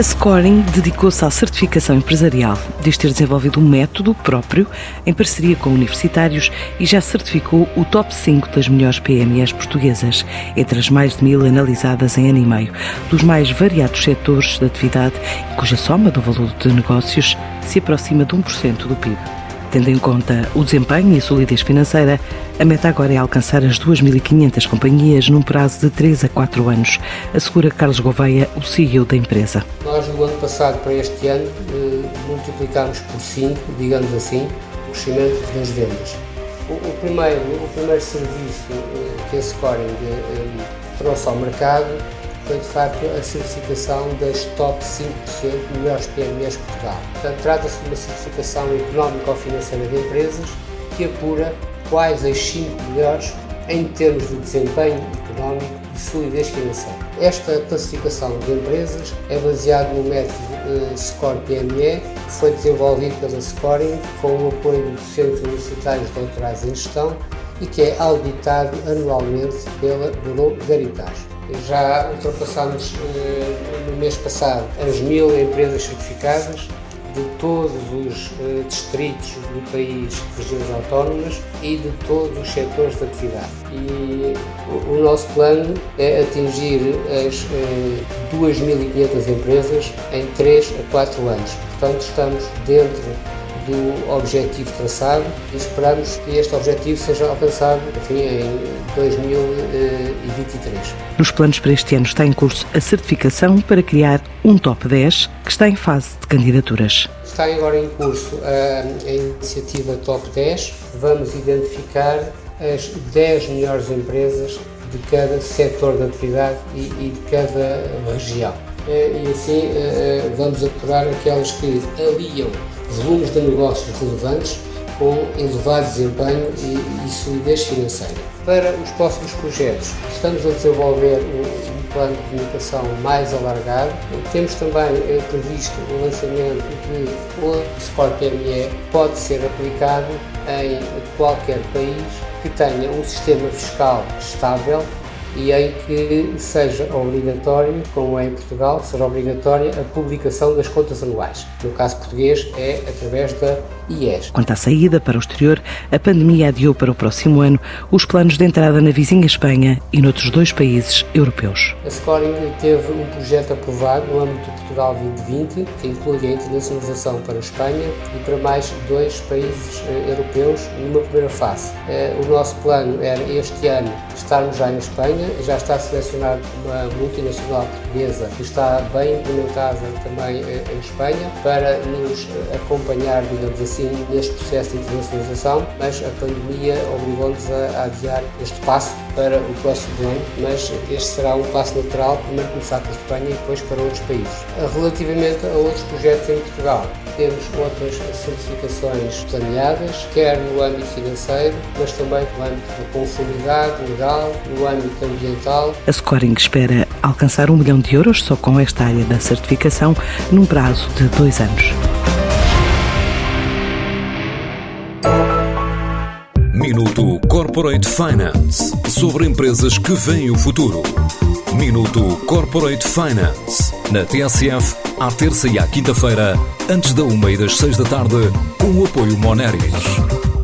A Scoring dedicou-se à certificação empresarial, diz ter desenvolvido um método próprio em parceria com universitários e já certificou o top 5 das melhores PMEs portuguesas, entre as mais de mil analisadas em ano e meio, dos mais variados setores de atividade e cuja soma do valor de negócios se aproxima de 1% do PIB. Tendo em conta o desempenho e solidez financeira, a meta agora é alcançar as 2.500 companhias num prazo de 3 a 4 anos, assegura Carlos Gouveia, o CEO da empresa. Nós, do ano passado para este ano, eh, multiplicámos por 5, digamos assim, o crescimento das vendas. O, primeiro, o primeiro serviço eh, que a Scoring eh, trouxe ao mercado foi de facto a certificação das top 5% melhores PMEs de Portugal. Portanto, trata-se de uma certificação económica ou financeira de empresas que apura quais as 5 melhores em termos de desempenho económico e solidez financeira. Esta classificação de empresas é baseada no método uh, Score PME, que foi desenvolvido pela Scoring com o apoio de docentes universitários doutorados em gestão e que é auditado anualmente pela Bureau Veritas já ultrapassámos eh, no mês passado as mil empresas certificadas de todos os eh, distritos do país, regiões autónomas e de todos os setores de atividade. E o, nosso plano é atingir as eh, 2.500 empresas em 3 a 4 anos. Portanto, estamos dentro do objetivo traçado e esperamos que este objetivo seja alcançado enfim, em 2023. Nos planos para este ano está em curso a certificação para criar um top 10 que está em fase de candidaturas. Está agora em curso a, a iniciativa Top 10. Vamos identificar as 10 melhores empresas de cada setor de atividade e, e de cada região. E assim vamos apurar aquelas que aliam volumes de negócios relevantes com elevado desempenho e, solidez financeira. Para os próximos projetos, estamos a desenvolver um, um plano de comunicação mais alargado. Temos também é, previsto o lançamento de o Score PME pode ser aplicado em qualquer país que tenha um sistema fiscal estável e em que seja obrigatório, como é em Portugal, seja obrigatória a publicação das contas anuais. No caso português é através da IES. Quanto à saída para o exterior, a pandemia adiou para o próximo ano os planos de entrada na vizinha Espanha e noutros dois países europeus. A Scoring teve um projeto aprovado no âmbito de Portugal 2020, que inclui a internacionalização para a Espanha e para mais dois países eh, europeus numa primeira fase. Eh, o nosso plano era este ano estarmos já em Espanha, já está selecionado uma multinacional portuguesa que está bem implementada também eh, em Espanha para nos acompanhar, digamos assim, neste processo de internacionalização, mas a pandemia obrigou-nos a, adiar este passo para o próximo ano, mas este será um passo natural, primeiro começar por Espanha e depois para outros países. Relativamente a outros projetos em Portugal, temos outras certificações planeadas, quer no âmbito financeiro, mas também no âmbito da conformidade legal, no âmbito ambiental. A Scoring espera alcançar um milhão de euros só com esta área da certificação num prazo de dois anos. Minuto Corporate Finance sobre empresas que veem o futuro. Minuto Corporate Finance na TSF, à terça e à quinta-feira, antes da uma e das seis da tarde, com o apoio Moneris.